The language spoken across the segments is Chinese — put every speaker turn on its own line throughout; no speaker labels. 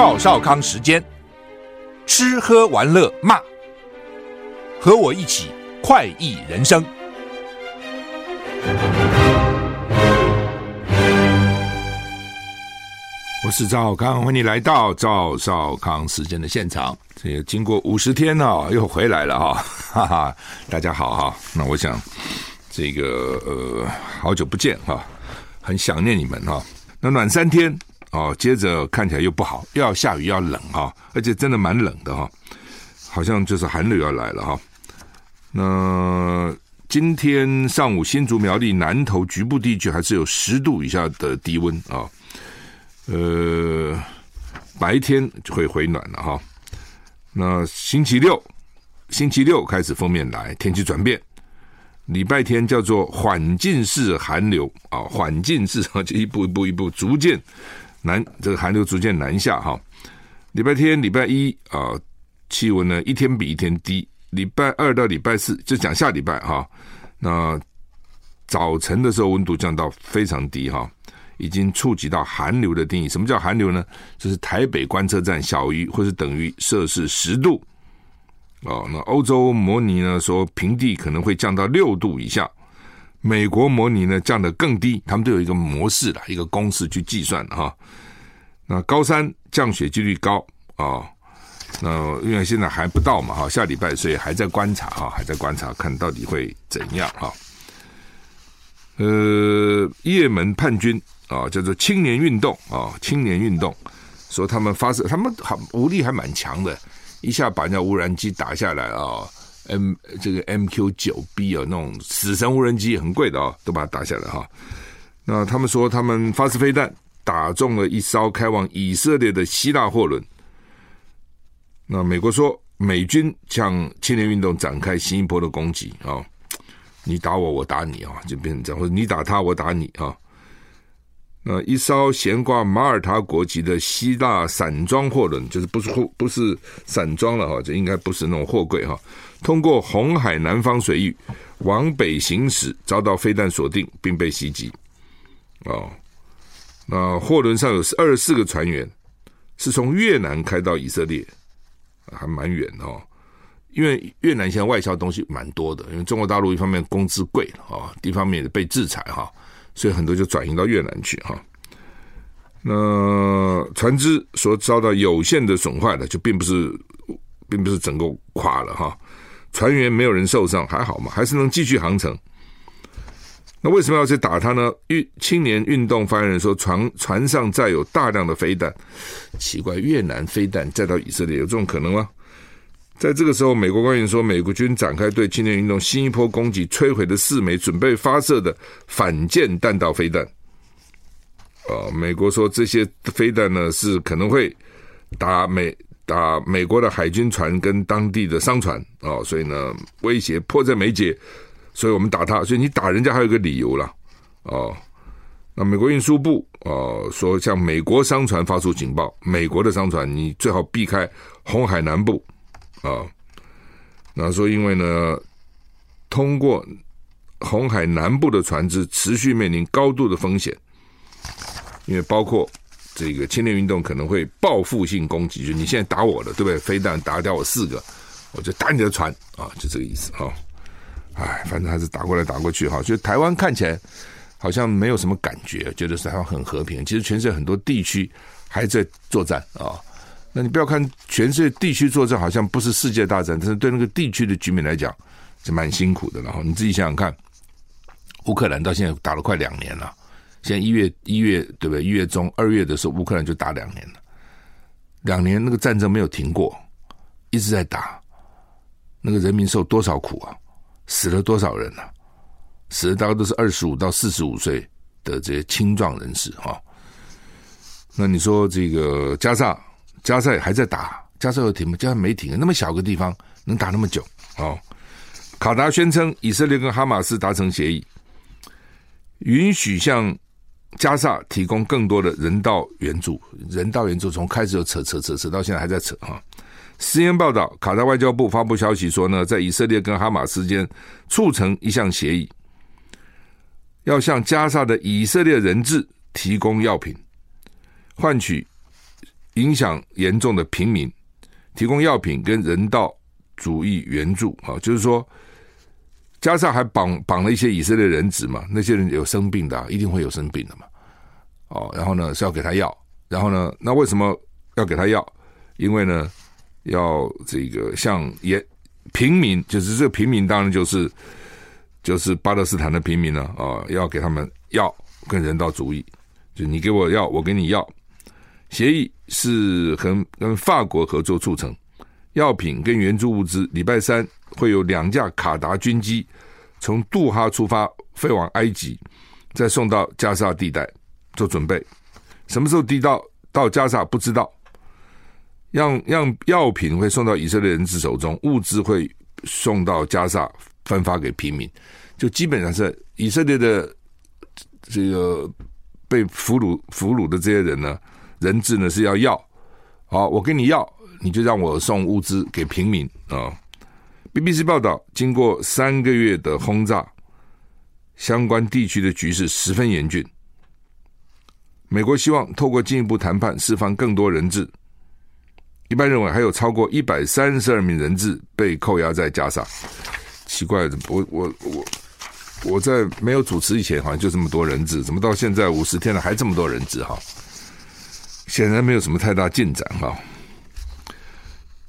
赵少康时间，吃喝玩乐骂，和我一起快意人生。我是赵少康，欢迎来到赵少康时间的现场。这个经过五十天呢，又回来了哈，哈哈！大家好哈。那我想，这个呃，好久不见哈，很想念你们哈。那暖三天。哦，接着看起来又不好，又要下雨，要冷哈，而且真的蛮冷的哈，好像就是寒流要来了哈。那今天上午新竹苗栗南投局部地区还是有十度以下的低温啊，呃，白天就会回暖了哈。那星期六，星期六开始封面来，天气转变，礼拜天叫做缓进式寒流啊，缓进式啊 就一步一步一步逐渐。南这个寒流逐渐南下哈，礼拜天、礼拜一啊，气温呢一天比一天低。礼拜二到礼拜四就讲下礼拜哈，那早晨的时候温度降到非常低哈，已经触及到寒流的定义。什么叫寒流呢？就是台北观测站小于或是等于摄氏十度哦。那欧洲模拟呢说平地可能会降到六度以下。美国模拟呢降得更低，他们都有一个模式的一个公式去计算哈。那高山降雪几率高啊、那因为现在还不到嘛哈，下礼拜所以还在观察哈，还在观察看到底会怎样哈。呃，叶门叛军啊、叫做青年运动啊、青年运动说他们发射，他们还武力还蛮强的，一下把人家无人机打下来啊。M 这个 MQ 九 B 啊，那种死神无人机很贵的啊，都把它打下来哈。那他们说他们发射飞弹打中了一艘开往以色列的希腊货轮。那美国说美军向青年运动展开新一波的攻击啊，你打我，我打你啊，就变成这样，或者你打他，我打你啊。那一艘悬挂马耳他国籍的希腊散装货轮，就是不是货不是散装了哈，这应该不是那种货柜哈。通过红海南方水域往北行驶，遭到飞弹锁定并被袭击。哦，那货轮上有二十四个船员，是从越南开到以色列，还蛮远的哦。因为越南现在外销东西蛮多的，因为中国大陆一方面工资贵啊，一方面也被制裁哈。所以很多就转移到越南去哈。那船只所遭到有限的损坏的，就并不是，并不是整个垮了哈。船员没有人受伤，还好嘛，还是能继续航程。那为什么要去打他呢？运青年运动发言人说，船船上载有大量的飞弹，奇怪，越南飞弹载到以色列有这种可能吗？在这个时候，美国官员说，美国军展开对青年运动新一波攻击，摧毁了四枚准备发射的反舰弹道飞弹。哦，美国说这些飞弹呢是可能会打美打美国的海军船跟当地的商船哦，所以呢威胁迫在眉睫，所以我们打他。所以你打人家还有个理由了哦。那美国运输部哦说向美国商船发出警报，美国的商船你最好避开红海南部。啊，那说因为呢，通过红海南部的船只持续面临高度的风险，因为包括这个青年运动可能会报复性攻击，就你现在打我的，对不对？飞弹打掉我四个，我就打你的船啊，就这个意思哈。哎，反正还是打过来打过去哈。就台湾看起来好像没有什么感觉，觉得台湾很和平。其实全世界很多地区还在作战啊。那你不要看全世界地区作战好像不是世界大战，但是对那个地区的居民来讲是蛮辛苦的。然后你自己想想看，乌克兰到现在打了快两年了，现在一月一月对不对？一月中二月的时候，乌克兰就打两年了，两年那个战争没有停过，一直在打，那个人民受多少苦啊？死了多少人啊？死的大概都是二十五到四十五岁的这些青壮人士哈。那你说这个加萨？加萨还在打，加萨有停吗？加萨没停，那么小个地方能打那么久？哦，卡达宣称以色列跟哈马斯达成协议，允许向加萨提供更多的人道援助。人道援助从开始就扯扯扯扯到现在还在扯哈。CNN 报道，卡达外交部发布消息说呢，在以色列跟哈马斯间促成一项协议，要向加萨的以色列人质提供药品，换取。影响严重的平民，提供药品跟人道主义援助啊，就是说，加上还绑绑了一些以色列人质嘛，那些人有生病的，一定会有生病的嘛，哦，然后呢是要给他药，然后呢，那为什么要给他药？因为呢，要这个像也平民，就是这个平民，当然就是就是巴勒斯坦的平民了啊，要给他们药跟人道主义，就你给我药，我给你药。协议是和跟法国合作促成，药品跟援助物资，礼拜三会有两架卡达军机从杜哈出发飞往埃及，再送到加沙地带做准备。什么时候递到到加沙不知道。让让药品会送到以色列人质手中，物资会送到加沙分发给平民，就基本上是以色列的这个被俘虏俘虏的这些人呢。人质呢是要药，好，我给你要，你就让我送物资给平民啊。BBC 报道，经过三个月的轰炸，相关地区的局势十分严峻。美国希望透过进一步谈判释放更多人质。一般认为还有超过一百三十二名人质被扣押在加沙。奇怪，我我我我在没有主持以前好像就这么多人质，怎么到现在五十天了还这么多人质哈？显然没有什么太大进展哈。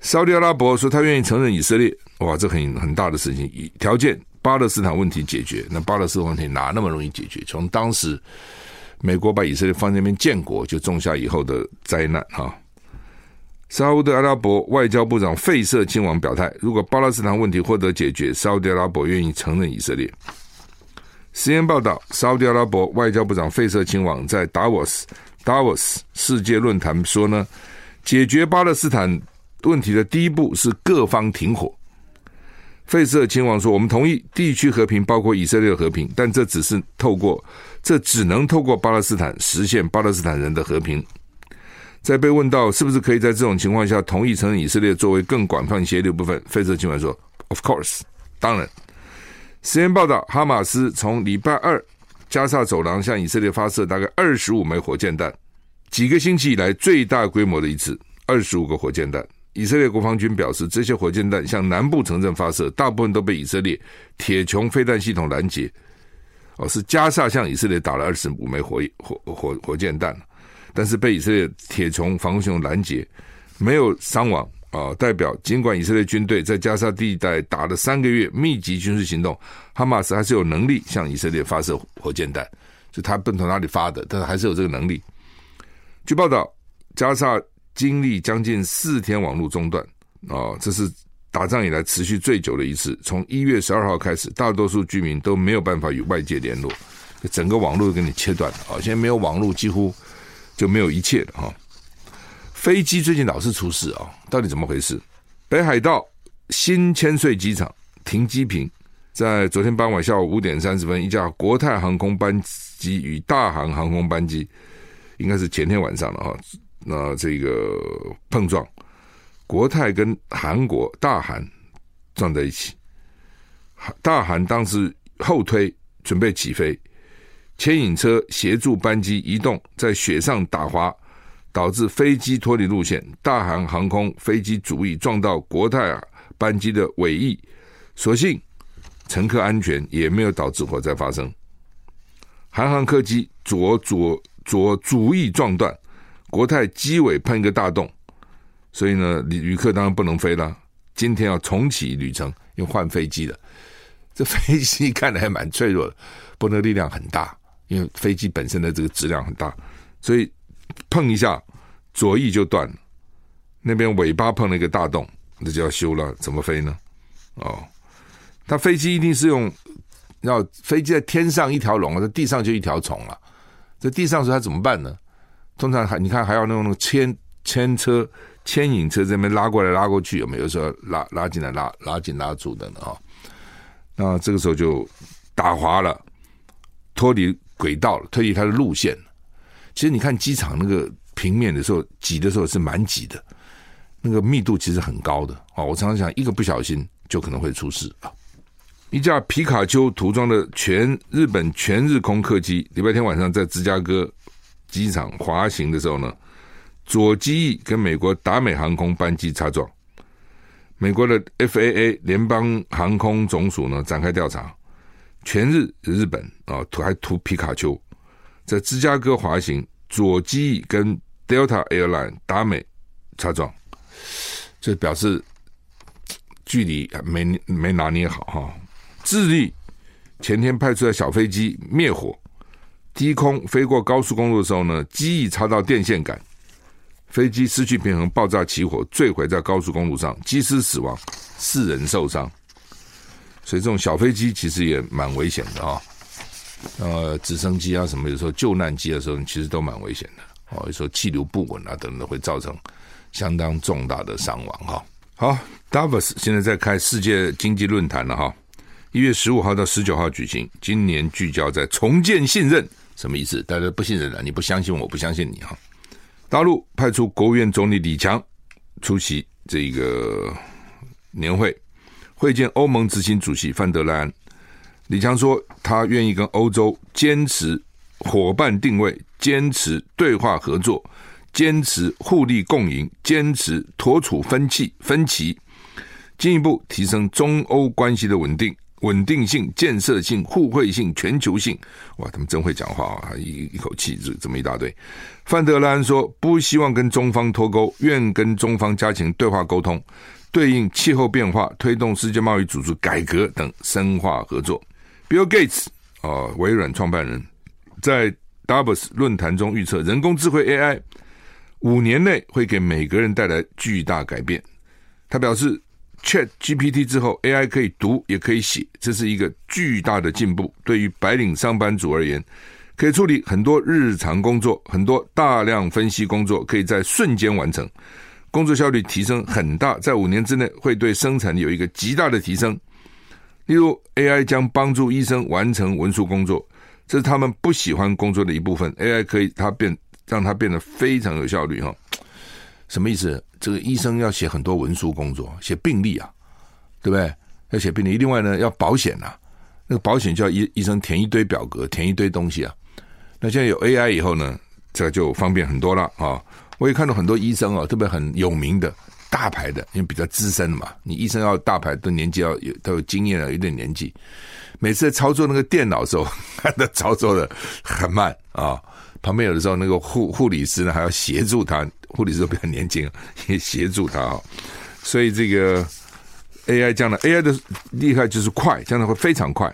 沙特阿拉伯说他愿意承认以色列，哇，这很很大的事情。以条件巴勒斯坦问题解决，那巴勒斯坦问题哪那么容易解决？从当时美国把以色列放在那边建国，就种下以后的灾难哈。沙特阿拉伯外交部长费瑟亲王表态，如果巴勒斯坦问题获得解决，沙特阿拉伯愿意承认以色列。实验报道，沙特阿拉伯外交部长费瑟亲王在达沃斯。达沃斯世界论坛说呢，解决巴勒斯坦问题的第一步是各方停火。费瑟亲王说：“我们同意地区和平，包括以色列的和平，但这只是透过，这只能透过巴勒斯坦实现巴勒斯坦人的和平。”在被问到是不是可以在这种情况下同意承认以色列作为更广泛协议的部分，费瑟亲王说：“Of course，当然。”实验报道，哈马斯从礼拜二。加萨走廊向以色列发射大概二十五枚火箭弹，几个星期以来最大规模的一次，二十五个火箭弹。以色列国防军表示，这些火箭弹向南部城镇发射，大部分都被以色列铁穹飞弹系统拦截。哦，是加萨向以色列打了二十五枚火火火火箭弹，但是被以色列铁穹防空系统拦截，没有伤亡。啊，代表尽管以色列军队在加沙地带打了三个月密集军事行动，哈马斯还是有能力向以色列发射火箭弹，就他不从哪里发的，但是还是有这个能力。据报道，加沙经历将近四天网络中断，啊，这是打仗以来持续最久的一次。从一月十二号开始，大多数居民都没有办法与外界联络，整个网络都给你切断了啊！现在没有网络，几乎就没有一切了哈。飞机最近老是出事啊，到底怎么回事？北海道新千岁机场停机坪，在昨天傍晚下午五点三十分，一架国泰航空班机与大韩航空班机，应该是前天晚上了哈，那这个碰撞，国泰跟韩国大韩撞在一起，大韩当时后推准备起飞，牵引车协助班机移动，在雪上打滑。导致飞机脱离路线，大韩航空飞机主翼撞到国泰啊班机的尾翼，所幸乘客安全，也没有导致火灾发生。韩航客机左左左主翼撞断，国泰机尾喷一个大洞，所以呢，旅旅客当然不能飞了。今天要重启旅程，又换飞机了。这飞机看来还蛮脆弱的，不能力量很大，因为飞机本身的这个质量很大，所以。碰一下，左翼就断了。那边尾巴碰了一个大洞，那就要修了。怎么飞呢？哦，它飞机一定是用，要飞机在天上一条龙，在地上就一条虫了。在地上时它怎么办呢？通常还你看还要弄那种牵牵车、牵引车这边拉过来拉过去，有没有时候拉拉进来拉拉紧拉住的呢？啊，那这个时候就打滑了，脱离轨道了，脱离它的路线。其实你看机场那个平面的时候，挤的时候是蛮挤的，那个密度其实很高的啊！我常常想，一个不小心就可能会出事啊！一架皮卡丘涂装的全日本全日空客机，礼拜天晚上在芝加哥机场滑行的时候呢，左机翼跟美国达美航空班机擦撞。美国的 FAA 联邦航空总署呢展开调查，全日日本啊图还图皮卡丘在芝加哥滑行，左机翼跟 Delta Airline 达美擦撞，这表示距离没没拿捏好哈。智利前天派出的小飞机灭火，低空飞过高速公路的时候呢，机翼插到电线杆。飞机失去平衡，爆炸起火，坠毁在高速公路上，机师死亡，四人受伤。所以这种小飞机其实也蛮危险的啊。呃，直升机啊什么，有时候救难机的时候，其实都蛮危险的。哦，有时候气流不稳啊等等，会造成相当重大的伤亡哈。好，Davos 现在在开世界经济论坛了哈，一月十五号到十九号举行。今年聚焦在重建信任，什么意思？大家不信任了，你不相信我，不相信你哈。大陆派出国务院总理李强出席这个年会，会见欧盟执行主席范德莱恩。李强说，他愿意跟欧洲坚持伙伴定位，坚持对话合作，坚持互利共赢，坚持妥处分歧分歧，进一步提升中欧关系的稳定。稳定性、建设性、互惠性、全球性，哇，他们真会讲话啊！一一口气这这么一大堆。范德兰说，不希望跟中方脱钩，愿跟中方加强对话沟通，对应气候变化，推动世界贸易组织改革等深化合作。Bill Gates 啊、呃，微软创办人，在 Davos 论坛中预测，人工智慧 AI 五年内会给每个人带来巨大改变。他表示。Chat GPT 之后，AI 可以读也可以写，这是一个巨大的进步。对于白领上班族而言，可以处理很多日常工作，很多大量分析工作可以在瞬间完成，工作效率提升很大，在五年之内会对生产力有一个极大的提升。例如，AI 将帮助医生完成文书工作，这是他们不喜欢工作的一部分。AI 可以它变让它变得非常有效率哈。什么意思？这个医生要写很多文书工作，写病历啊，对不对？要写病历。另外呢，要保险呐、那个保险就要医医生填一堆表格，填一堆东西啊。那现在有 AI 以后呢，这就方便很多了啊。我也看到很多医生啊，特别很有名的大牌的，因为比较资深的嘛。你医生要大牌，都年纪要有都有经验了，有点年纪。每次在操作那个电脑的时候，他操作的很慢啊。旁边有的时候，那个护护理师呢还要协助他，护理师都比较年轻，也协助他啊。所以这个 AI 将来 AI 的厉害就是快，将来会非常快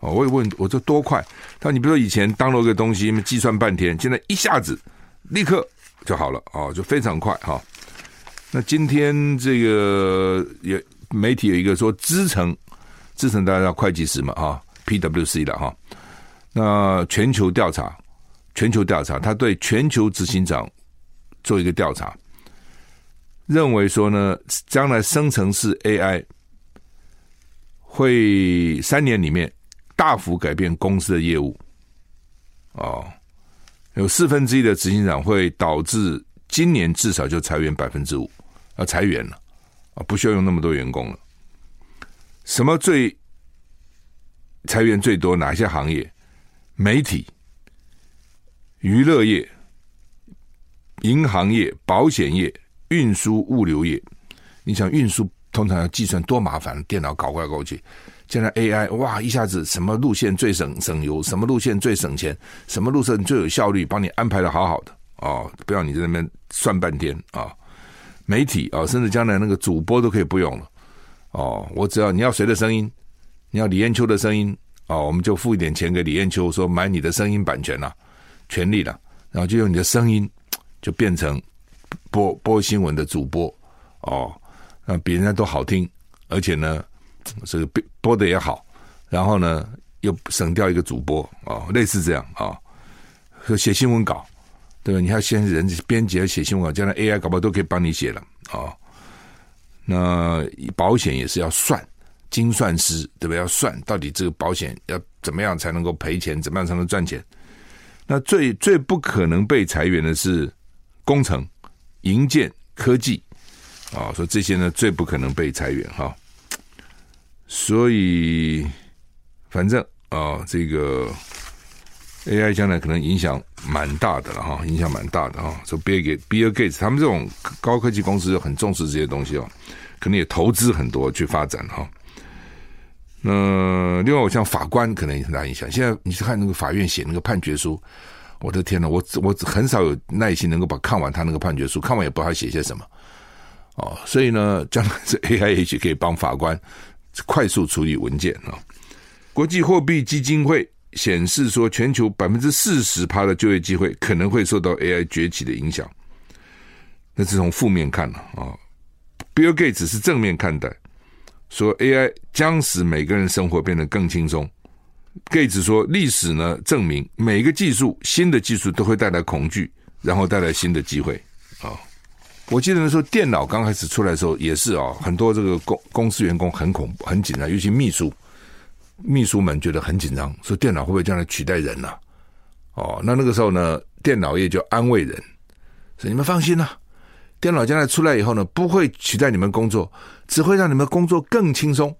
哦。我也问，我说多快？他说你比如说以前 download 个东西，计算半天，现在一下子立刻就好了哦，就非常快哈。那今天这个也媒体有一个说资诚，资诚大家会计师嘛哈，PWC 的哈。那全球调查。全球调查，他对全球执行长做一个调查，认为说呢，将来生成式 AI 会三年里面大幅改变公司的业务。哦，有四分之一的执行长会导致今年至少就裁员百分之五，要裁员了啊，不需要用那么多员工了。什么最裁员最多？哪些行业？媒体。娱乐业、银行业、保险业、运输物流业，你想运输通常要计算多麻烦，电脑搞过来搞去。现在 AI 哇，一下子什么路线最省省油，什么路线最省钱，什么路线最有效率，帮你安排的好好的。哦，不要你在那边算半天啊、媒体啊、哦，甚至将来那个主播都可以不用了。哦，我只要你要谁的声音，你要李艳秋的声音哦，我们就付一点钱给李艳秋，说买你的声音版权了、权利了，然后就用你的声音，就变成播播新闻的主播哦，那比人家都好听，而且呢，这个播播的也好，然后呢又省掉一个主播哦，类似这样啊，说、哦、写新闻稿，对吧？你要先人编辑要写新闻稿，将来 AI 搞不好都可以帮你写了、哦。那保险也是要算，精算师对吧？要算到底这个保险要怎么样才能够赔钱，怎么样才能赚钱。那最最不可能被裁员的是工程、营建、科技啊，说这些呢最不可能被裁员哈。所以反正啊，这个 AI 将来可能影响蛮大的了哈，影响蛮大的哈。说 Bill Bill Gates 他们这种高科技公司很重视这些东西哦，可能也投资很多去发展哈。那另外，我像法官可能也很大影响。现在你去看那个法院写那个判决书，我的天呐，我我很少有耐心能够把看完他那个判决书，看完也不知道他写些什么哦。所以呢，将来这 AI 也许可以帮法官快速处理文件啊。国际货币基金会。显示说，全球百分之四十趴的就业机会可能会受到 AI 崛起的影响。那是从负面看了啊，Bill Gates 是正面看待，说 AI 将使每个人生活变得更轻松。Gates 说，历史呢证明，每个技术新的技术都会带来恐惧，然后带来新的机会啊。我记得那时候电脑刚开始出来的时候，也是啊，很多这个公公司员工很恐、很紧张，尤其秘书。秘书们觉得很紧张，说电脑会不会将来取代人呢、哦，那那个时候呢，电脑业就安慰人，说你们放心呐、电脑将来出来以后呢，不会取代你们工作，只会让你们工作更轻松，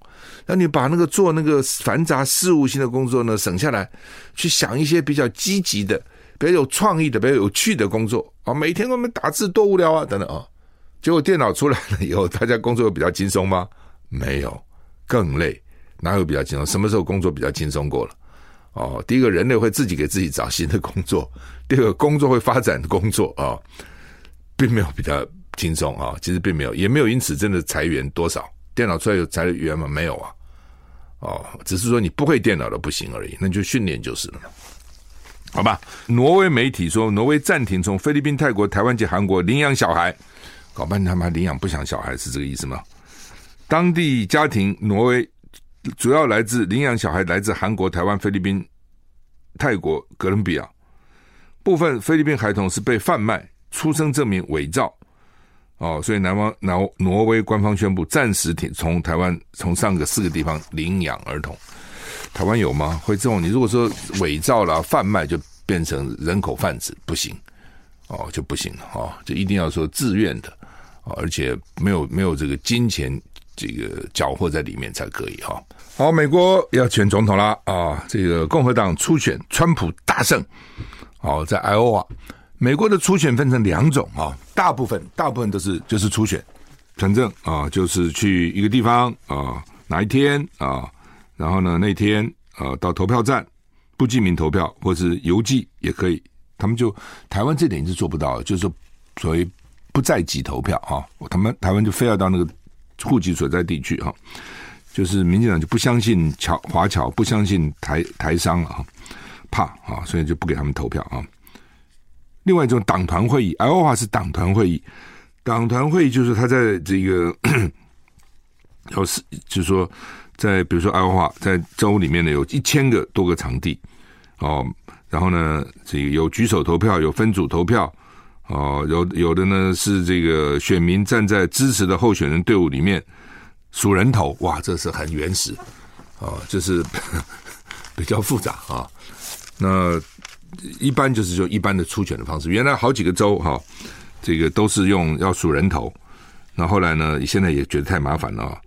让你把那个做那个繁杂事务性的工作呢省下来，去想一些比较积极的、比较有创意的、比较有趣的工作啊。每天我们打字多无聊啊，等等啊。结果电脑出来了以后，大家工作有比较轻松吗？没有，更累。哪有比较轻松？什么时候工作比较轻松过了？哦，第一个，人类会自己给自己找新的工作；第二个，工作会发展的工作啊、并没有比较轻松啊、其实并没有，也没有因此真的裁员多少。电脑出来有裁员吗？没有啊，哦，只是说你不会电脑的不行而已，那就训练就是了嘛，好吧？挪威媒体说，挪威暂停从菲律宾、泰国、台湾及韩国领养小孩，搞半天他们还领养不想小孩，是这个意思吗？当地家庭挪威。主要来自领养小孩，来自韩国、台湾、菲律宾、泰国、哥伦比亚。部分菲律宾孩童是被贩卖，出生证明伪造。哦，所以南方、挪挪威官方宣布暂时停从台湾从上个四个地方领养儿童。台湾有吗？会这种？你如果说伪造了贩卖，就变成人口贩子，不行。哦，就不行了。哦，就一定要说自愿的，而且没有没有这个金钱。这个缴获在里面才可以哈。好，美国要选总统了啊！这个共和党初选，川普大胜。好，在爱奥华，美国的初选分成两种啊，大部分大部分都是就是初选，反正啊就是去一个地方啊，哪一天啊，然后呢那天啊到投票站不记名投票，或是邮寄也可以。他们就台湾这点是做不到，就是所谓不在籍投票啊，他们台湾就非要到那个。户籍所在地区哈，就是民进党就不相信侨华侨，不相信台台商了哈，怕啊，所以就不给他们投票啊。另外一种党团会议，爱奥华是党团会议，党团会议就是他在这个，要 是就是说在比如说爱奥华在州里面呢，有一千个多个场地哦，然后呢，这个有举手投票，有分组投票。哦，有有的呢是这个选民站在支持的候选人队伍里面数人头，哇，这是很原始，哦，就是 比较复杂啊。那一般就是就一般的初选的方式，原来好几个州哈、这个都是用要数人头，那后来呢，现在也觉得太麻烦了啊。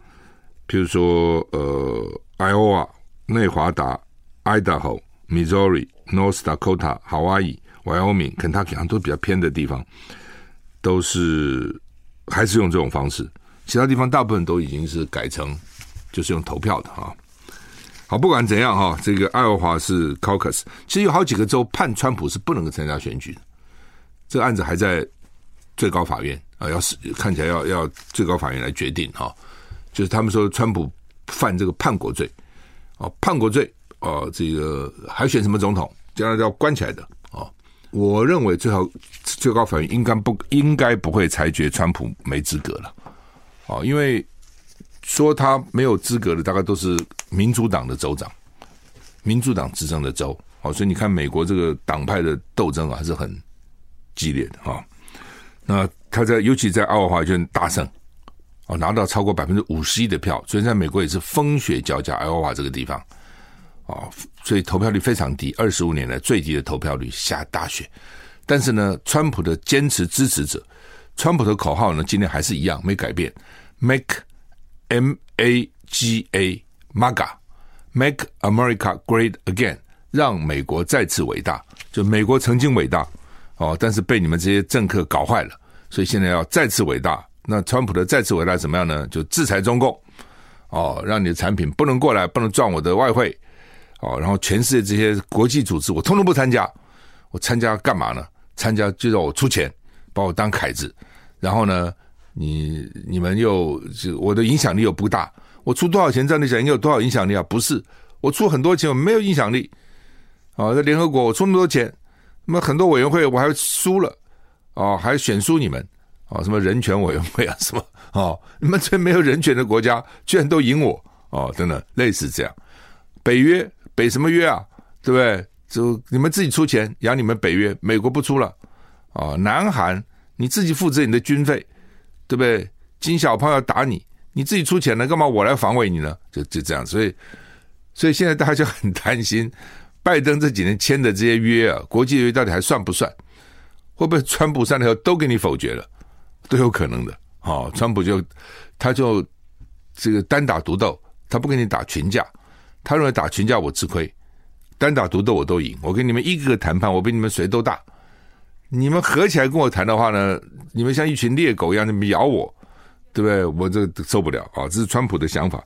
譬如说，呃，爱奥瓦、内华达、Idaho、Missouri、North Dakota、Hawaii。Wyoming、肯塔基好像都比较偏的地方，都是还是用这种方式。其他地方大部分都已经是改成就是用投票的哈。好，不管怎样哈，这个爱奥华是 Caucus，其实有好几个州判川普是不能够参加选举的。这个案子还在最高法院啊，要是看起来要要最高法院来决定哈。就是他们说川普犯这个叛国罪哦，叛国罪哦，这个还选什么总统？将来要关起来的啊。我认为最好最高法院应该不应该不会裁决川普没资格了，啊，因为说他没有资格的大概都是民主党的州长，民主党执政的州，哦，所以你看美国这个党派的斗争啊还是很激烈的哈。那他在尤其在奥华州大胜，哦，拿到超过百分之五十一的票，所以在美国也是风雪交加，爱奥华这个地方。哦，所以投票率非常低，二十五年来最低的投票率，下大雪。但是呢，川普的坚持支持者，川普的口号呢，今天还是一样没改变，Make M A G A MAGA Make America Great Again，让美国再次伟大。就美国曾经伟大哦，但是被你们这些政客搞坏了，所以现在要再次伟大。那川普的再次伟大怎么样呢？就制裁中共哦，让你的产品不能过来，不能赚我的外汇哦。然后全世界这些国际组织我通通不参加，我参加干嘛呢？参加就让我出钱，把我当凯子。然后呢，你你们又就我的影响力又不大，我出多少钱赚的钱，你有多少影响力啊？不是，我出很多钱，我没有影响力。啊，在联合国我出那么多钱，那么很多委员会我还输了，哦，还选输你们，哦，什么人权委员会啊，什么哦，你们这没有人权的国家居然都赢我，哦，等等，类似这样。北约，北什么约啊？对不对？就你们自己出钱养你们北约，美国不出了，哦，南韩你自己负责你的军费，对不对？金小胖要打你，你自己出钱了，干嘛我来防卫你呢？就就这样，所以，所以现在大家就很担心。拜登这几年签的这些约啊，国际约到底还算不算？会不会川普上台后都给你否决了？都有可能的。哦，川普就他就这个单打独斗，他不跟你打群架，他认为打群架我吃亏，单打独斗我都赢。我跟你们一个个谈判，我比你们谁都大。你们合起来跟我谈的话呢，你们像一群猎狗一样，你们咬我，对不对？我这受不了啊！这是川普的想法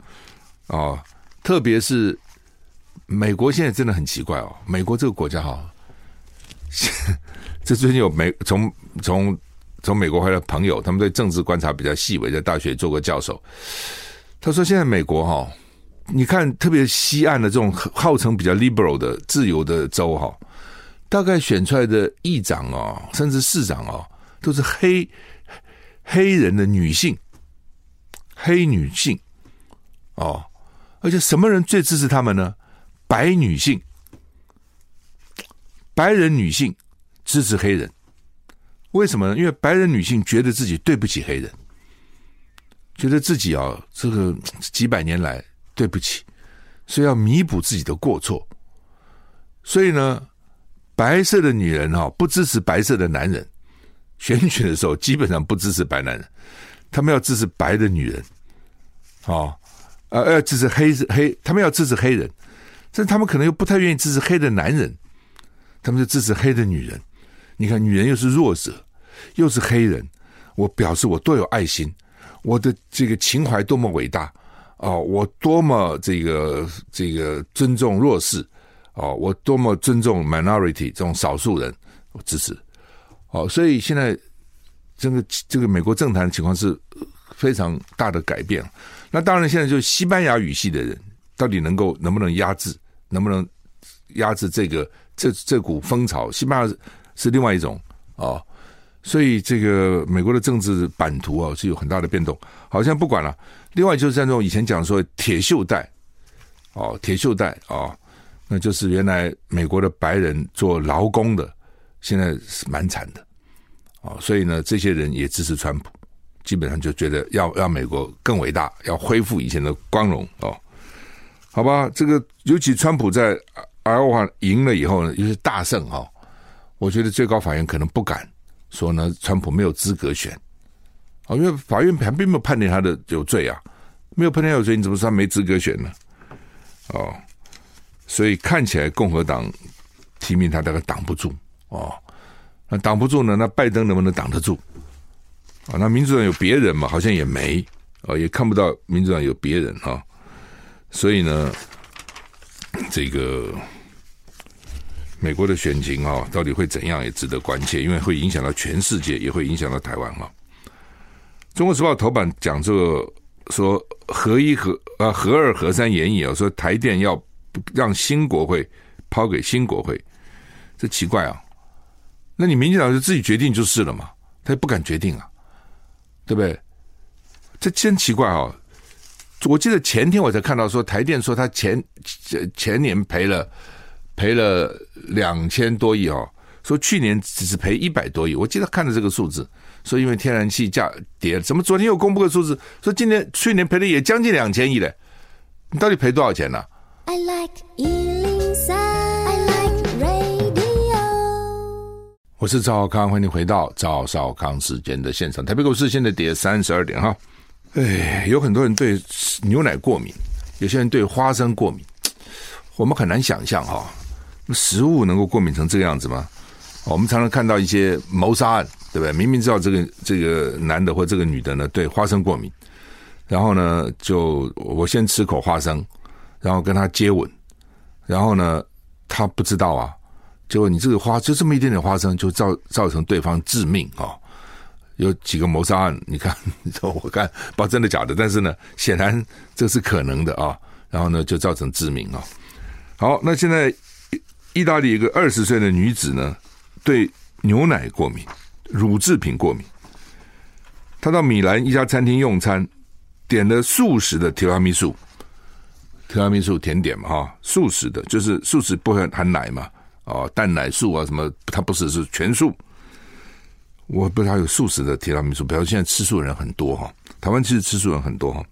啊，特别是。美国现在真的很奇怪哦，美国这个国家哈，这最近有美从从从美国回来的朋友，他们对政治观察比较细微，在大学做过教授。他说，现在美国哈，你看特别西岸的这种号称比较 liberal 的自由的州哈，大概选出来的议长啊，甚至市长啊，都是黑黑人的女性，黑女性哦，而且什么人最支持他们呢？白女性，白人女性支持黑人，为什么呢？因为白人女性觉得自己对不起黑人，觉得自己啊，这个几百年来对不起，所以要弥补自己的过错。所以呢，白色的女人哈不支持白色的男人，选举的时候基本上不支持白男人，他们要支持白的女人，啊，呃，要支持黑黑，他们要支持黑人。但他们可能又不太愿意支持黑的男人，他们就支持黑的女人。你看，女人又是弱者，又是黑人，我表示我多有爱心，我的这个情怀多么伟大哦，我多么这个这个尊重弱势哦，我多么尊重 minority 这种少数人，我支持哦。所以现在这个这个美国政坛的情况是非常大的改变。那当然，现在就是西班牙语系的人。到底能够能不能压制？能不能压制这个这这股风潮？西班牙是另外一种、哦，所以这个美国的政治版图啊是有很大的变动。好像不管了。另外就是像这种以前讲说铁锈带哦，铁锈带啊、哦，那就是原来美国的白人做劳工的，现在是蛮惨的啊、哦。所以呢，这些人也支持川普，基本上就觉得要让美国更伟大，要恢复以前的光荣哦。好吧，这个尤其川普在爱奥华赢了以后呢，又是大胜哈、哦。我觉得最高法院可能不敢说呢，川普没有资格选啊，因为法院还并没有判定他的有罪啊，没有判定他有罪，你怎么说他没资格选呢？哦，所以看起来共和党提名他大概挡不住哦，那挡不住呢？那拜登能不能挡得住？啊，那民主党有别人嘛？好像也没啊，也看不到民主党有别人哈。所以呢，这个美国的选情啊，到底会怎样，也值得关切，因为会影响到全世界，也会影响到台湾啊。中国时报头版讲这个说合一合啊合二合三演义啊，说台电要让新国会抛给新国会，这奇怪啊。那你民进党就自己决定就是了嘛，他也不敢决定啊，对不对？这真奇怪啊。我记得前天我才看到说台电说他前前年赔了赔了两千多亿哦，说去年只是赔一百多亿。我记得看的这个数字，说因为天然气价跌，怎么昨天又公布个数字，说今年去年赔的也将近两千亿嘞？你到底赔多少钱呢、？I like 103, I like radio。我是赵少康，欢迎回到赵少康时间的现场。台北股市现在跌三十二点哈。哎，有很多人对牛奶过敏，有些人对花生过敏，我们很难想象哈，食物能够过敏成这个样子吗？我们常常看到一些谋杀案，对不对？明明知道这个这个男的或这个女的呢，对花生过敏，然后呢，就我先吃口花生，然后跟他接吻，然后呢，他不知道啊，结果你这个花就这么一点点花生，就造造成对方致命啊、哦！有几个谋杀案，你看，我看不知道真的假的，但是呢，显然这是可能的啊。然后呢，就造成致命啊。好，那现在意大利一个二十岁的女子呢，对牛奶过敏，乳制品过敏。她到米兰一家餐厅用餐，点了素食的提拉米苏，提拉米苏甜点嘛哈，素食的，就是素食不会含奶嘛，哦，蛋奶素啊什么，它不是是全素。我不知道有素食的提拉米苏，比如现在吃素的人很多哈，台湾其实吃素人很多哈，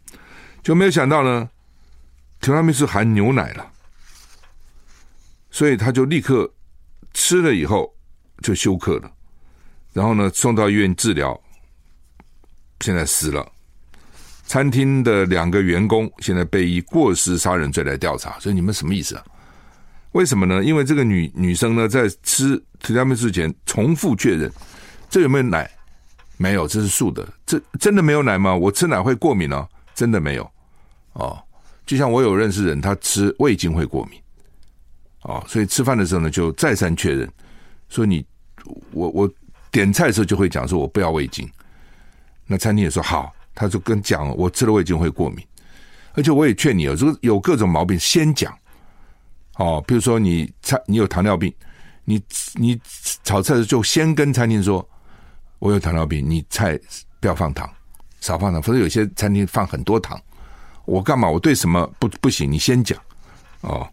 就没有想到呢，提拉米苏含牛奶了，所以他就立刻吃了以后就休克了，然后呢送到医院治疗，现在死了。餐厅的两个员工现在被以过失杀人罪来调查，所以你们什么意思啊？为什么呢？因为这个女女生呢在吃提拉米苏前重复确认。这有没有奶？没有，这是素的。这真的没有奶吗？我吃奶会过敏哦，真的没有哦。就像我有认识人，他吃味精会过敏哦，所以吃饭的时候呢，就再三确认，说你我我点菜的时候就会讲说，我不要味精。那餐厅也说好，他就跟讲我吃了味精会过敏，而且我也劝你哦，如果有各种毛病先讲哦，比如说你菜你有糖尿病，你你炒菜的时候就先跟餐厅说。我有糖尿病，你菜不要放糖，少放糖。否则有些餐厅放很多糖，我干嘛？我对什么不不行？你先讲哦，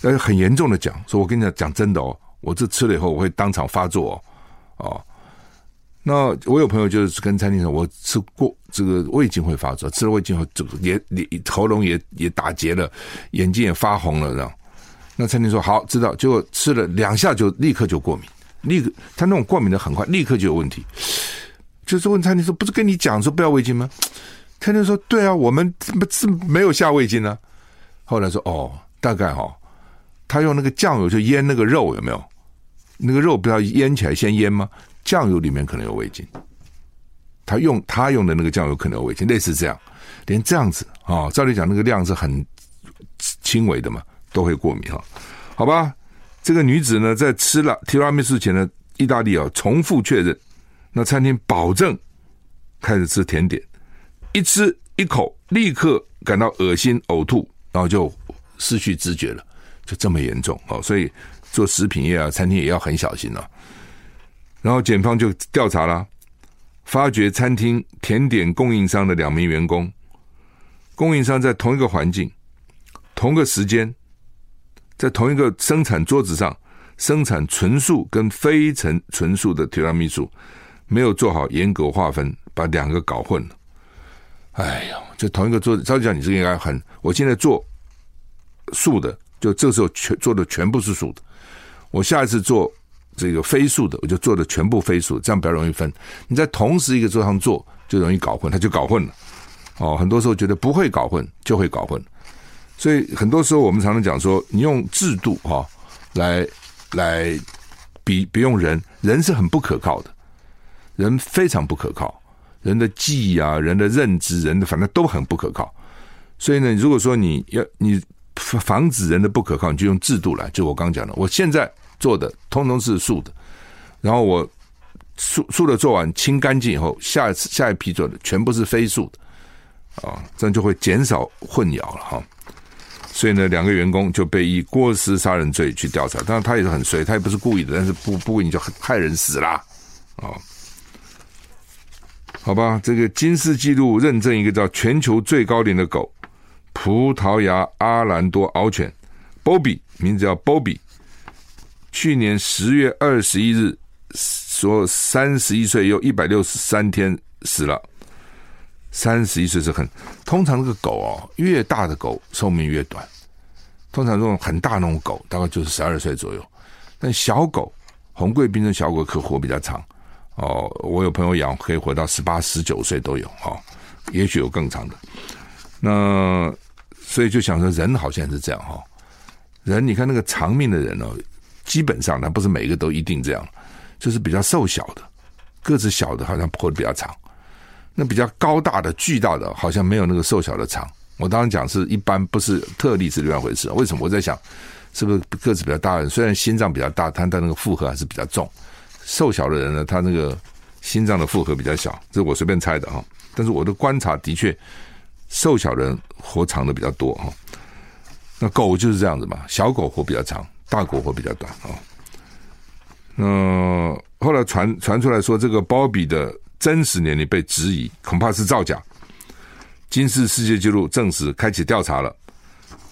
要很严重的讲，说我跟你讲讲真的哦，我这吃了以后我会当场发作。哦，那我有朋友就是跟餐厅说，我吃过这个胃镜会发作，吃了胃镜后这个也也喉咙也也打结了，眼睛也发红了，这样。那餐厅说好，知道，结果吃了两下就立刻就过敏。立刻，他那种过敏的很快，立刻就有问题。就是问餐厅说：“不是跟你讲说不要味精吗？”餐厅说：“对啊，我们不是没有下味精呢。”后来说：“哦，大概哈、哦，他用那个酱油就腌那个肉有没有？那个肉不要腌起来先腌吗？酱油里面可能有味精。他用他用的那个酱油可能有味精，类似这样。连这样子啊、哦，照理讲那个量是很轻微的嘛，都会过敏哈？好吧。”这个女子呢，在吃了提拉米苏前呢意大利啊，重复确认，那餐厅保证开始吃甜点，一吃一口立刻感到恶心呕吐，然后就失去知觉了，就这么严重哦。所以做食品业啊，餐厅也要很小心了。然后检方就调查了，发觉餐厅甜点供应商的两名员工，供应商在同一个环境、同个时间。在同一个生产桌子上生产纯素跟非纯纯素的提拉米苏，没有做好严格划分，把两个搞混了。哎呀，就同一个桌子，照理讲你这个应该很。我现在做素的，就这时候全做的全部是素的。我下一次做这个飞速的，我就做的全部飞速，这样比较容易分。你在同时一个桌上做，就容易搞混，他就搞混了。哦，很多时候觉得不会搞混，就会搞混。所以很多时候我们常常讲说，你用制度哈来来比比用人，人是很不可靠的，人非常不可靠，人的记忆啊，人的认知，人的反正都很不可靠。所以呢，如果说你要你防止人的不可靠，你就用制度来。就我刚讲的，我现在做的通通是素的，然后我素素的做完清干净以后，下一次下一批做的全部是非素的啊，这样就会减少混淆了哈。所以呢，两个员工就被以过失杀人罪去调查。当然，他也是很衰，他也不是故意的，但是不不过你就害人死啦。啊，好吧，这个金氏纪录认证一个叫全球最高龄的狗——葡萄牙阿兰多獒犬 Bobby，名字叫 Bobby。去年十月二十一日，说三十一岁又一百六十三天死了。三十一岁是很通常，这个狗哦，越大的狗寿命越短。通常这种很大那种狗，大概就是十二岁左右。但小狗，红贵宾的小狗可活比较长哦。我有朋友养，可以活到十八、十九岁都有哦，也许有更长的。那所以就想说，人好像是这样哈。人，你看那个长命的人哦，基本上，它不是每一个都一定这样，就是比较瘦小的，个子小的，好像活得比较长。那比较高大的、巨大的，好像没有那个瘦小的长。我当然讲是一般，不是特例是另外一回事。为什么？我在想，是不是个子比较大的人，虽然心脏比较大，但他那个负荷还是比较重。瘦小的人呢，他那个心脏的负荷比较小，这是我随便猜的哈。但是我的观察的确，瘦小人活长的比较多哈。那狗就是这样子嘛，小狗活比较长，大狗活比较短啊。那后来传传出来说，这个鲍比的真实年龄被质疑，恐怕是造假。金氏世界纪录证实，开启调查了。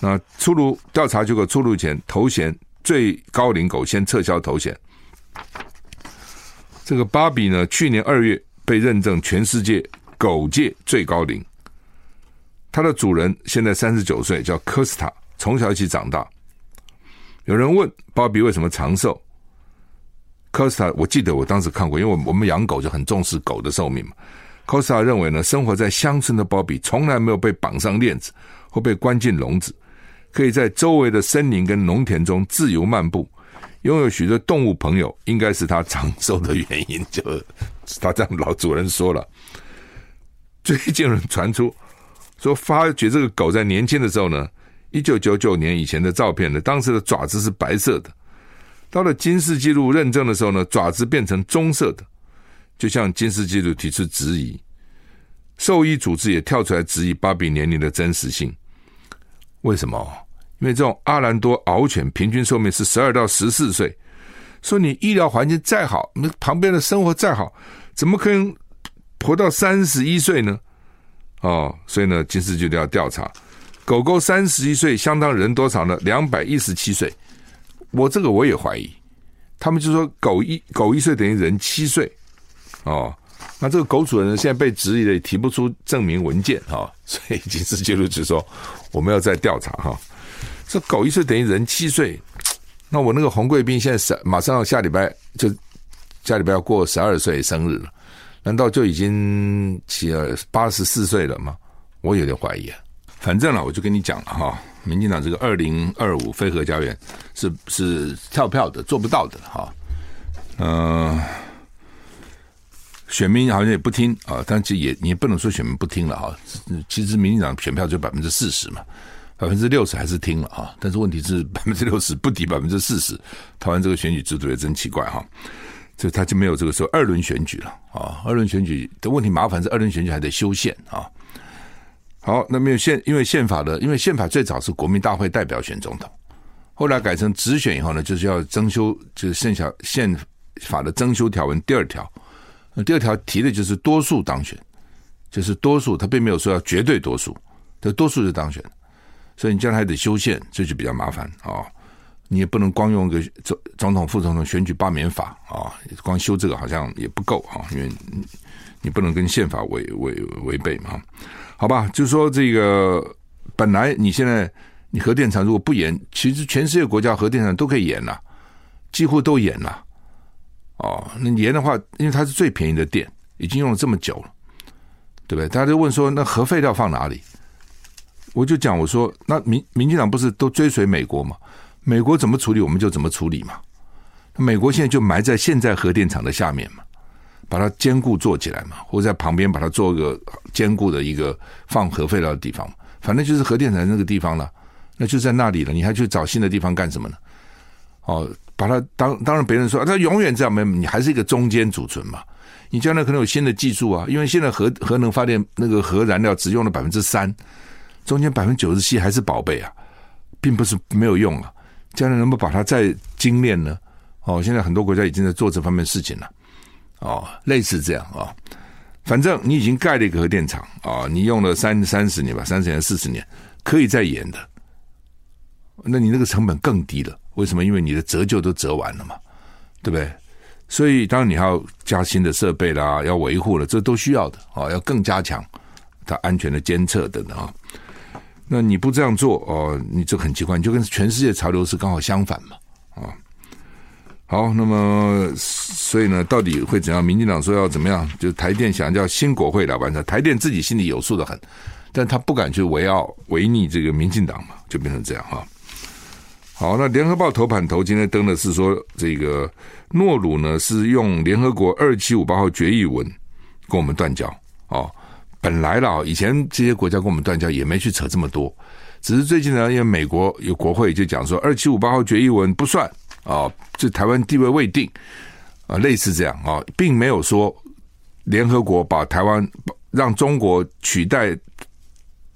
那出炉调查结果出炉前，头衔最高龄狗先撤销头衔。这个芭比呢，去年二月被认证全世界狗界最高龄。它的主人现在三十九岁，叫科斯塔。从小一起长大，有人问鲍比为什么长寿？科斯塔，我记得我当时看过，因为我们养狗就很重视狗的寿命嘛。科斯塔认为呢，生活在乡村的鲍比从来没有被绑上链子或被关进笼子，可以在周围的森林跟农田中自由漫步，拥有许多动物朋友，应该是他长寿的原因。就是他这样老主人说了，最近传出说，发觉这个狗在年轻的时候呢。一九九九年以前的照片呢，当时的爪子是白色的，到了金氏纪录认证的时候呢，爪子变成棕色的，就向金氏纪录提出质疑。兽医组织也跳出来质疑芭比年龄的真实性。为什么？因为这种阿兰多獒犬平均寿命是十二到十四岁，说你医疗环境再好，那旁边的生活再好，怎么可能活到三十一岁呢？哦，所以呢，金氏纪录要调查。狗狗三十一岁相当人多少呢？两百一十七岁。我这个我也怀疑，他们就说狗一狗一岁等于人七岁哦。那这个狗主人，现在被质疑了，也提不出证明文件哈、哦，所以金氏纪录就说我们要再调查哈。这狗一岁等于人七岁，那我那个红贵宾现在是马上要下礼拜就下礼拜要过十二岁生日了，难道就已经七二八十四岁了吗？我有点怀疑啊。反正了，我就跟你讲了哈，民进党这个二零二五非核家园是是跳票的，做不到的哈。嗯、选民好像也不听啊，但是也你也不能说选民不听了哈。其实民进党选票就百分之四十嘛，百分之六十还是听了哈。但是问题是 百分之六十不抵百分之四十，台湾这个选举制度也真奇怪哈。这他就没有这个时候二轮选举了啊，二轮选举的问题麻烦是二轮选举还得修宪啊。好，那没有宪，因为宪法的，因为宪法最早是国民大会代表选总统，后来改成直选以后呢，就是要增修，就是剩下宪法的增修条文第二条，第二条提的就是多数当选，就是多数，他并没有说要绝对多数，这多数就当选，所以你将来还得修宪，这就比较麻烦啊、你也不能光用个总总统、副总统选举罢免法啊、光修这个好像也不够啊，因为你不能跟宪法违违违背嘛。好吧，就说这个本来你现在你核电厂如果不严，其实全世界国家核电厂都可以严了，几乎都严了。哦，那严的话，因为它是最便宜的电，已经用了这么久了，对不对？大家就问说，那核废料放哪里？我就讲我说，那民民进党不是都追随美国吗？美国怎么处理，我们就怎么处理嘛。美国现在就埋在现在核电厂的下面嘛。把它坚固做起来嘛，或者在旁边把它做个坚固的一个放核废料的地方，反正就是核电厂那个地方了，那就在那里了。你还去找新的地方干什么呢？哦，把它当当然别人说它永远这样没，你还是一个中间储存嘛。你将来可能有新的技术啊，因为现在核核能发电那个核燃料只用了百分之三，中间百分之九十七还是宝贝啊，并不是没有用啊。将来能不能把它再精炼呢？哦，现在很多国家已经在做这方面事情了。哦，类似这样啊、反正你已经盖了一个核电厂啊、你用了三三十年吧，三十年、四十年，可以再延的。那你那个成本更低了，为什么？因为你的折旧都折完了嘛，对不对？所以当然你要加新的设备啦，要维护了，这都需要的啊、要更加强它安全的监测等等啊。那你不这样做哦，你这很奇怪，你就跟全世界潮流是刚好相反嘛啊。好，那么所以呢，到底会怎样？民进党说要怎么样？就台电想叫新国会来完成，台电自己心里有数的很，但他不敢去违拗违逆这个民进党嘛，就变成这样哈。好，那联合报头版头今天登的是说，这个诺鲁呢是用联合国二七五八号决议文跟我们断交哦。本来了，以前这些国家跟我们断交也没去扯这么多，只是最近呢，因为美国有国会就讲说二七五八号决议文不算啊，这台湾地位未定啊，类似这样啊，并没有说联合国把台湾让中国取代。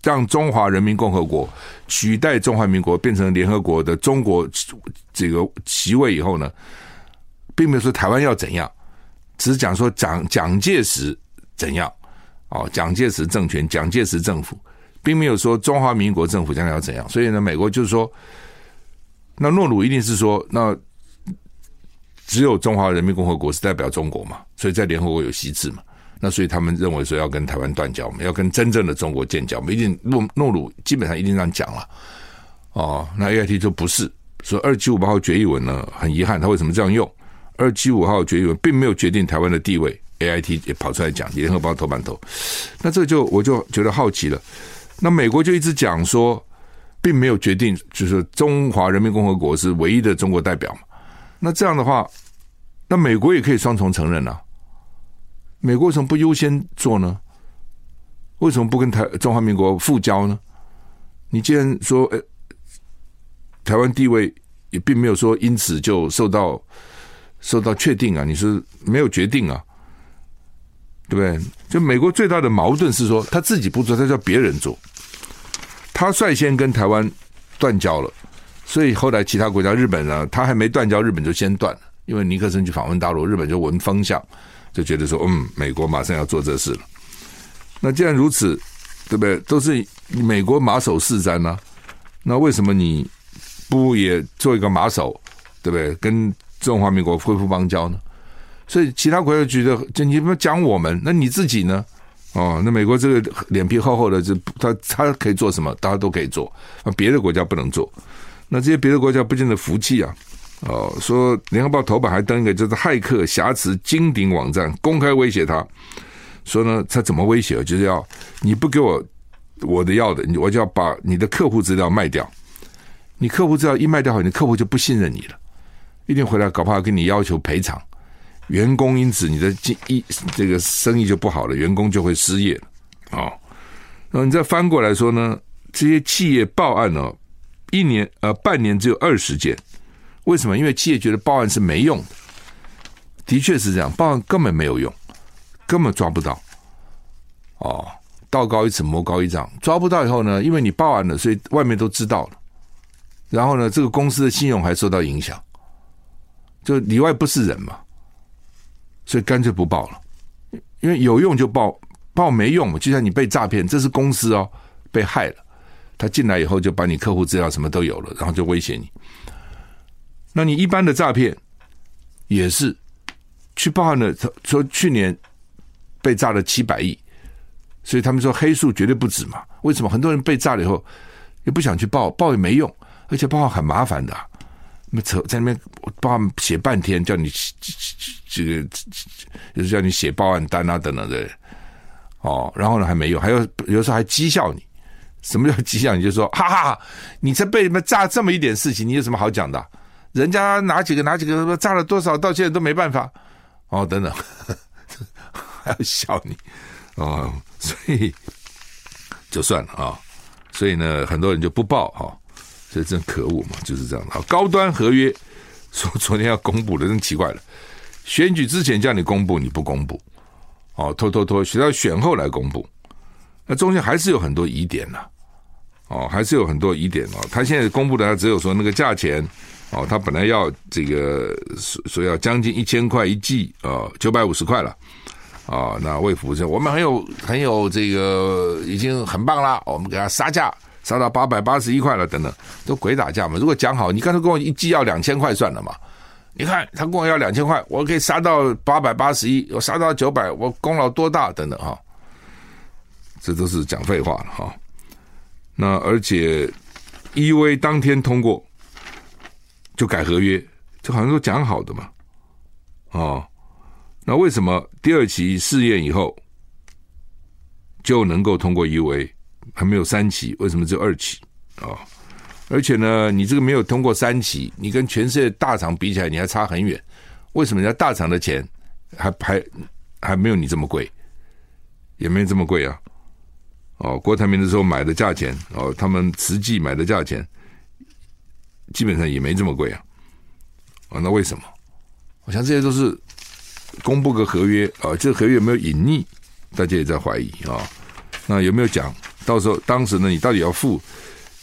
让中华人民共和国取代中华民国变成联合国的中国这个席位以后呢，并没有说台湾要怎样，只是讲说蒋蒋介石怎样哦，蒋介石政权、蒋介石政府，并没有说中华民国政府将来要怎样。所以呢，美国就是说，那诺鲁一定是说，那只有中华人民共和国是代表中国嘛，所以在联合国有席次嘛。那所以他们认为说要跟台湾断交，我们要跟真正的中国建交，我们一定诺诺鲁基本上一定这样讲了。哦，那 A I T 就不是说二七五八号决议文呢，很遗憾，他为什么这样用？二七五号决议文并没有决定台湾的地位，A I T 也跑出来讲，联合报头版头。那这就我就觉得好奇了。那美国就一直讲说，并没有决定，就是中华人民共和国是唯一的中国代表嘛。那这样的话，那美国也可以双重承认啊。美国为什么不优先做呢？为什么不跟台中华民国复交呢？你既然说，哎，台湾地位也并没有说因此就受到受到确定啊，你是没有决定啊，对不对？就美国最大的矛盾是说，他自己不做，他叫别人做。他率先跟台湾断交了，所以后来其他国家，日本呢，他还没断交，日本就先断了，因为尼克森去访问大陆，日本就闻风向。就觉得说，嗯，美国马上要做这事了。那既然如此，对不对？都是美国马首是瞻呢、那为什么你不也做一个马首，对不对？跟中华民国恢复邦交呢？所以其他国家觉得，就你们讲我们，那你自己呢？哦，那美国这个脸皮厚厚的，这他他可以做什么？大家都可以做，那别的国家不能做。那这些别的国家不见得服气啊。哦，说联合报头版还登一个，就是骇客挟持金鼎网站，公开威胁他，说呢，他怎么威胁？就是要你不给我我的要的，我就要把你的客户资料卖掉。你客户资料一卖掉后，你客户就不信任你了，一定回来搞不好跟你要求赔偿。员工因此你的经一这个生意就不好了，员工就会失业了。哦，那你再翻过来说呢，这些企业报案呢，一年呃半年只有二十件。为什么？因为企业觉得报案是没用的，的确是这样，报案根本没有用，根本抓不到。哦，道高一尺，魔高一丈，抓不到以后呢，因为你报案了，所以外面都知道了。然后呢，这个公司的信用还受到影响，就里外不是人嘛，所以干脆不报了。因为有用就报，报没用嘛，就像你被诈骗，这是公司哦，被害了，他进来以后就把你客户资料什么都有了，然后就威胁你。那你一般的诈骗也是去报案的，说去年被诈了七百亿，所以他们说黑数绝对不止嘛。为什么很多人被诈了以后也不想去报，报也没用，而且报案很麻烦的，那扯在那边报案写半天，叫你这个就是叫你写报案单啊等等的，哦，然后呢还没有，还有有时候还讥笑你。什么叫讥笑？你就说哈哈，你这被你们炸这么一点事情，你有什么好讲的？人家哪几个哪几个炸了多少，到现在都没办法哦，等等，还要笑你哦，所以就算了啊、所以呢，很多人就不报哈、哦，这真可恶嘛，就是这样。好，高端合约说 昨天要公布的，真奇怪了，选举之前叫你公布你不公布，哦，拖拖拖，直到选后来公布，那中间还是有很多疑点呐、哦，还是有很多疑点哦。他现在公布的，他只有说那个价钱。哦，他本来要这个说说要将近一千块一季，哦，九百五十块了啊。那魏福生我们很有很有这个已经很棒了，我们给他杀价杀到八百八十一块了，等等，都鬼打架嘛。如果讲好，你刚才跟我一剂要两千块算了嘛？你看他跟我要两千块，我可以杀到八百八十一，我杀到九百，我功劳多大？等等哈，这都是讲废话了哈。那而且 EUA 当天通过。就改合约，就好像说讲好的嘛，哦，那为什么第二期试验以后就能够通过 EUA，还没有三期，为什么只有二期？啊、哦，而且呢，你这个没有通过三期，你跟全世界大厂比起来，你还差很远。为什么人家大厂的钱还还还没有你这么贵？也没这么贵啊！哦，郭台铭的时候买的价钱，哦，他们实际买的价钱，基本上也没这么贵啊。啊，那为什么？我想这些都是公布个合约啊，这个合约有没有隐匿？大家也在怀疑啊。那有没有讲？到时候当时呢，你到底要付？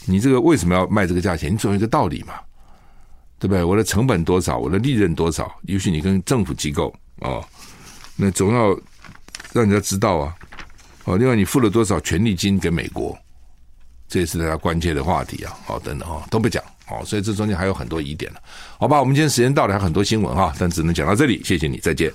你这个为什么要卖这个价钱？你总有一个道理嘛，对不对？我的成本多少？我的利润多少？也许你跟政府机构啊，那总要让人家知道啊。哦，另外你付？了多少权利金给美国？这也是大家关切的话题啊。好，等等啊，都不讲。好，所以这中间还有很多疑点了。好吧，我们今天时间到了，还有很多新闻哈，但只能讲到这里。谢谢你，再见。